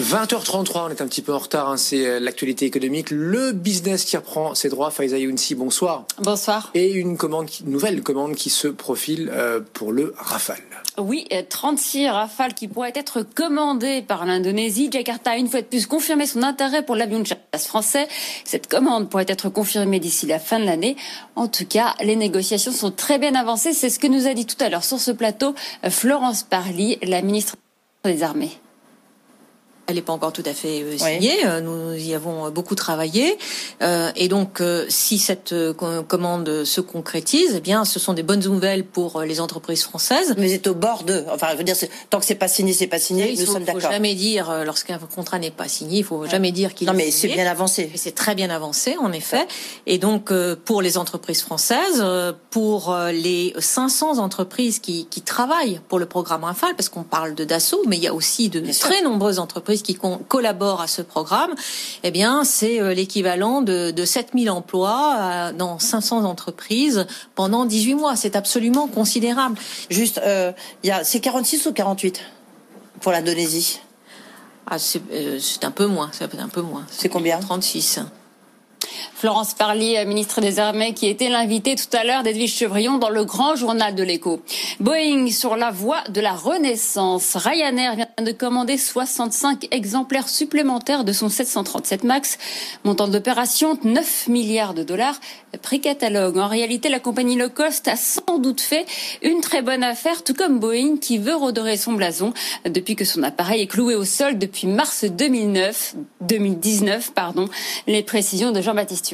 20h33, on est un petit peu en retard, hein, c'est euh, l'actualité économique, le business qui reprend ses droits. Faiza Younsi, bonsoir. Bonsoir. Et une commande, nouvelle commande qui se profile euh, pour le Rafale. Oui, euh, 36 rafales qui pourraient être commandées par l'Indonésie. Jakarta a une fois de plus confirmé son intérêt pour l'avion de chasse français. Cette commande pourrait être confirmée d'ici la fin de l'année. En tout cas, les négociations sont très bien avancées. C'est ce que nous a dit tout à l'heure sur ce plateau euh, Florence Parly, la ministre des Armées. Elle n'est pas encore tout à fait euh, signée. Euh, Nous y avons euh, beaucoup travaillé. Et donc, si cette co- commande se concrétise, eh bien, ce sont des bonnes nouvelles pour les entreprises françaises. Mais êtes au bord de. Enfin, je veux dire, c'est- tant que c'est pas signé, c'est pas signé. Il nous faut, sommes faut d'accord. jamais dire, lorsqu'un contrat n'est pas signé, il faut jamais dire qu'il Non, est mais c'est bien avancé. C'est très bien avancé, en effet. Et donc, pour les entreprises françaises, pour les 500 entreprises qui, qui travaillent pour le programme Rafale, parce qu'on parle de Dassault, mais il y a aussi de Bien sûr. très nombreuses entreprises qui collaborent à ce programme, eh bien, c'est euh, l'équivalent de, de 7000 emplois euh, dans 500 entreprises pendant 18 mois. C'est absolument considérable. Juste, euh, c'est 46 ou 48 pour l'Indonésie? Ah, c'est euh, un peu moins, c'est un peu moins. C'est combien? 36. Florence Parly, ministre des Armées, qui était l'invitée tout à l'heure d'Edwige Chevrillon dans le grand journal de l'écho. Boeing sur la voie de la renaissance. Ryanair vient de commander 65 exemplaires supplémentaires de son 737 MAX. Montant de l'opération, 9 milliards de dollars. Prix catalogue. En réalité, la compagnie low cost a sans doute fait une très bonne affaire, tout comme Boeing qui veut redorer son blason depuis que son appareil est cloué au sol depuis mars 2009, 2019, pardon. Les précisions de Jean-Baptiste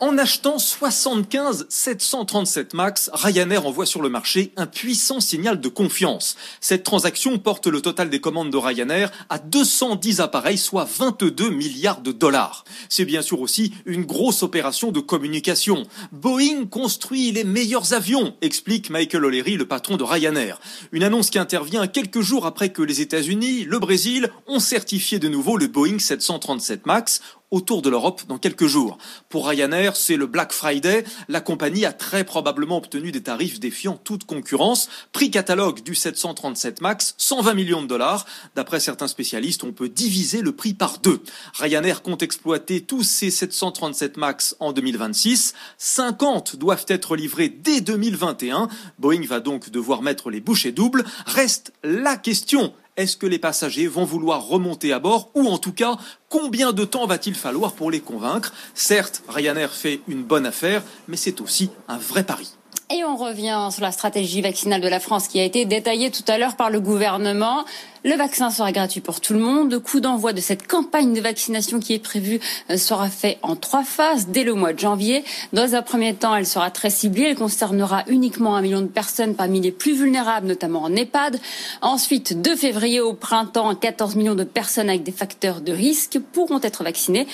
En achetant 75 737 MAX, Ryanair envoie sur le marché un puissant signal de confiance. Cette transaction porte le total des commandes de Ryanair à 210 appareils, soit 22 milliards de dollars. C'est bien sûr aussi une grosse opération de communication. Boeing construit les meilleurs avions, explique Michael O'Leary, le patron de Ryanair. Une annonce qui intervient quelques jours après que les États-Unis, le Brésil ont certifié de nouveau le Boeing 737 MAX autour de l'Europe dans quelques jours. Pour Ryanair, c'est le Black Friday. La compagnie a très probablement obtenu des tarifs défiant toute concurrence. Prix catalogue du 737 MAX, 120 millions de dollars. D'après certains spécialistes, on peut diviser le prix par deux. Ryanair compte exploiter tous ces 737 MAX en 2026. 50 doivent être livrés dès 2021. Boeing va donc devoir mettre les bouchées doubles. Reste la question. Est-ce que les passagers vont vouloir remonter à bord ou en tout cas, combien de temps va-t-il falloir pour les convaincre? Certes, Ryanair fait une bonne affaire, mais c'est aussi un vrai pari. Et on revient sur la stratégie vaccinale de la France qui a été détaillée tout à l'heure par le gouvernement. Le vaccin sera gratuit pour tout le monde. Le coup d'envoi de cette campagne de vaccination qui est prévue euh, sera fait en trois phases dès le mois de janvier. Dans un premier temps, elle sera très ciblée. Elle concernera uniquement un million de personnes parmi les plus vulnérables, notamment en EHPAD. Ensuite, de février au printemps, 14 millions de personnes avec des facteurs de risque pourront être vaccinées.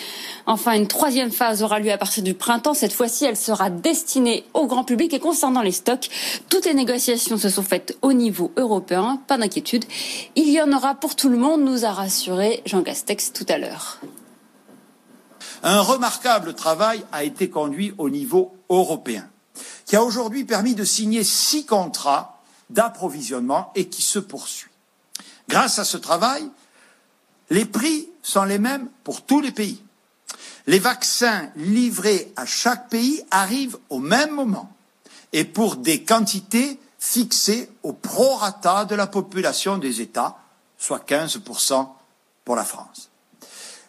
Enfin, une troisième phase aura lieu à partir du printemps. Cette fois-ci, elle sera destinée au grand public et concernant les stocks, toutes les négociations se sont faites au niveau européen. Pas d'inquiétude. Il y en aura pour tout le monde, nous a rassuré Jean Castex tout à l'heure. Un remarquable travail a été conduit au niveau européen, qui a aujourd'hui permis de signer six contrats d'approvisionnement et qui se poursuit. Grâce à ce travail, les prix sont les mêmes pour tous les pays. Les vaccins livrés à chaque pays arrivent au même moment et pour des quantités fixées au prorata de la population des États, soit 15% pour la France.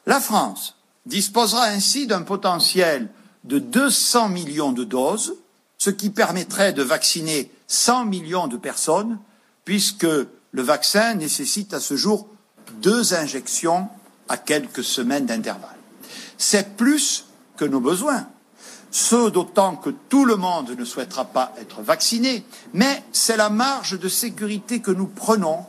La France disposera ainsi d'un potentiel de 200 millions de doses, ce qui permettrait de vacciner 100 millions de personnes, puisque le vaccin nécessite à ce jour deux injections à quelques semaines d'intervalle. C'est plus que nos besoins, ce d'autant que tout le monde ne souhaitera pas être vacciné, mais c'est la marge de sécurité que nous prenons,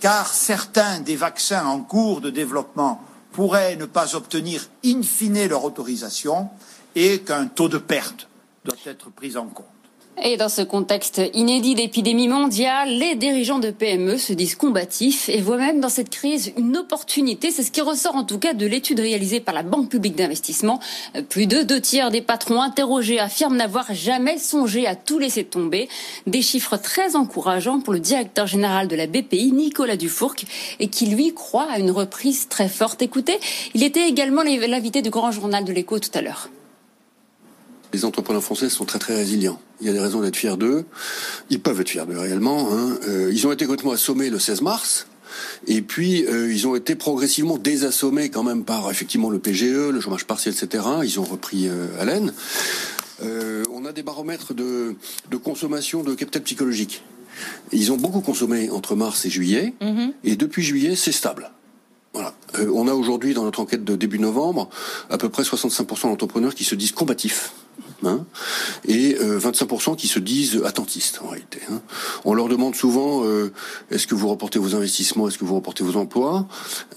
car certains des vaccins en cours de développement pourraient ne pas obtenir in fine leur autorisation et qu'un taux de perte doit être pris en compte. Et dans ce contexte inédit d'épidémie mondiale, les dirigeants de PME se disent combatifs et voient même dans cette crise une opportunité. C'est ce qui ressort en tout cas de l'étude réalisée par la Banque publique d'investissement. Plus de deux tiers des patrons interrogés affirment n'avoir jamais songé à tout laisser tomber. Des chiffres très encourageants pour le directeur général de la BPI, Nicolas Dufourc, et qui lui croit à une reprise très forte. Écoutez, il était également l'invité du grand journal de l'écho tout à l'heure. Les entrepreneurs français sont très très résilients. Il y a des raisons d'être fiers d'eux. Ils peuvent être fiers d'eux réellement. Hein. Euh, ils ont été complètement assommés le 16 mars. Et puis, euh, ils ont été progressivement désassommés quand même par effectivement le PGE, le chômage partiel, etc. Ils ont repris euh, haleine. Euh, on a des baromètres de, de consommation de capital psychologique. Ils ont beaucoup consommé entre mars et juillet. Mm-hmm. Et depuis juillet, c'est stable. Voilà. On a aujourd'hui, dans notre enquête de début novembre, à peu près 65% d'entrepreneurs qui se disent combatifs. Hein, et euh, 25% qui se disent attentistes en réalité. Hein. On leur demande souvent euh, est-ce que vous reportez vos investissements, est-ce que vous reportez vos emplois?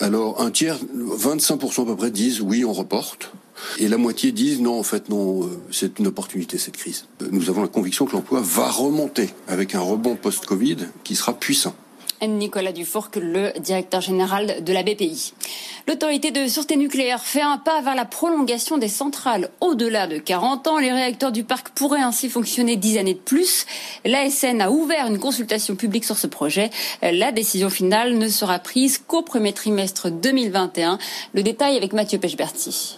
Alors un tiers, 25% à peu près disent oui on reporte. Et la moitié disent non, en fait, non, euh, c'est une opportunité cette crise. Nous avons la conviction que l'emploi va remonter avec un rebond post-Covid qui sera puissant. Nicolas Dufourc, le directeur général de la BPI. L'autorité de sûreté nucléaire fait un pas vers la prolongation des centrales au-delà de 40 ans. Les réacteurs du parc pourraient ainsi fonctionner 10 années de plus. L'ASN a ouvert une consultation publique sur ce projet. La décision finale ne sera prise qu'au premier trimestre 2021. Le détail avec Mathieu Pechberti.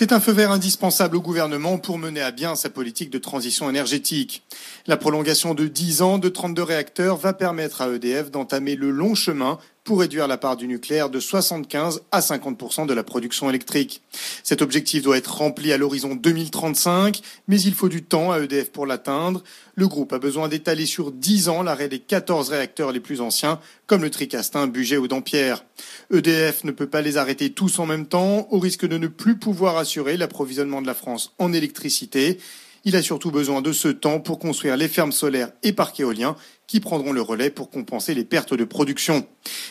C'est un feu vert indispensable au gouvernement pour mener à bien sa politique de transition énergétique. La prolongation de 10 ans de 32 réacteurs va permettre à EDF d'entamer le long chemin pour réduire la part du nucléaire de 75 à 50% de la production électrique. Cet objectif doit être rempli à l'horizon 2035, mais il faut du temps à EDF pour l'atteindre. Le groupe a besoin d'étaler sur 10 ans l'arrêt des 14 réacteurs les plus anciens, comme le Tricastin, Buget ou Dampierre. EDF ne peut pas les arrêter tous en même temps, au risque de ne plus pouvoir assurer l'approvisionnement de la France en électricité. Il a surtout besoin de ce temps pour construire les fermes solaires et parcs éoliens qui prendront le relais pour compenser les pertes de production.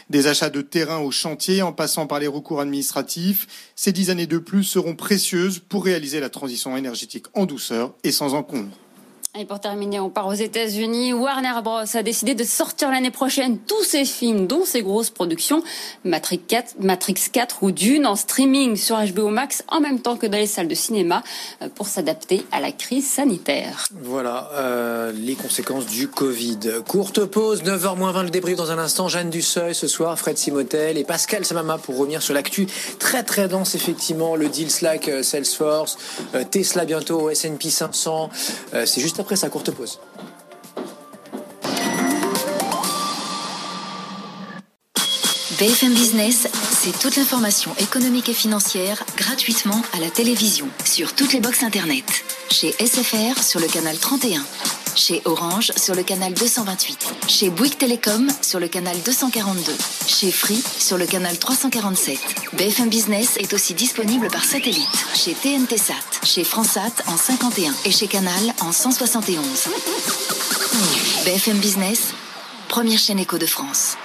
Des achats de terrain au chantier en passant par les recours administratifs, ces dix années de plus seront précieuses pour réaliser la transition énergétique en douceur et sans encombre. Et pour terminer, on part aux États-Unis. Warner Bros. a décidé de sortir l'année prochaine tous ses films, dont ses grosses productions, Matrix 4, Matrix 4 ou Dune, en streaming sur HBO Max, en même temps que dans les salles de cinéma, euh, pour s'adapter à la crise sanitaire. Voilà, euh, les conséquences du Covid. Courte pause, 9h20 le débrief dans un instant. Jeanne Dusseuil ce soir, Fred Simotel et Pascal Samama pour revenir sur l'actu très très dense, effectivement. Le deal Slack, euh, Salesforce, Tesla bientôt, S&P 500. C'est après sa courte pause. BFM Business, c'est toute l'information économique et financière gratuitement à la télévision sur toutes les boxes Internet. Chez SFR sur le canal 31. Chez Orange sur le canal 228. Chez Bouygues Télécom sur le canal 242. Chez Free sur le canal 347. BFM Business est aussi disponible par satellite. Chez TNT Sat, chez Fransat en 51 et chez Canal en 171. BFM Business, première chaîne éco de France.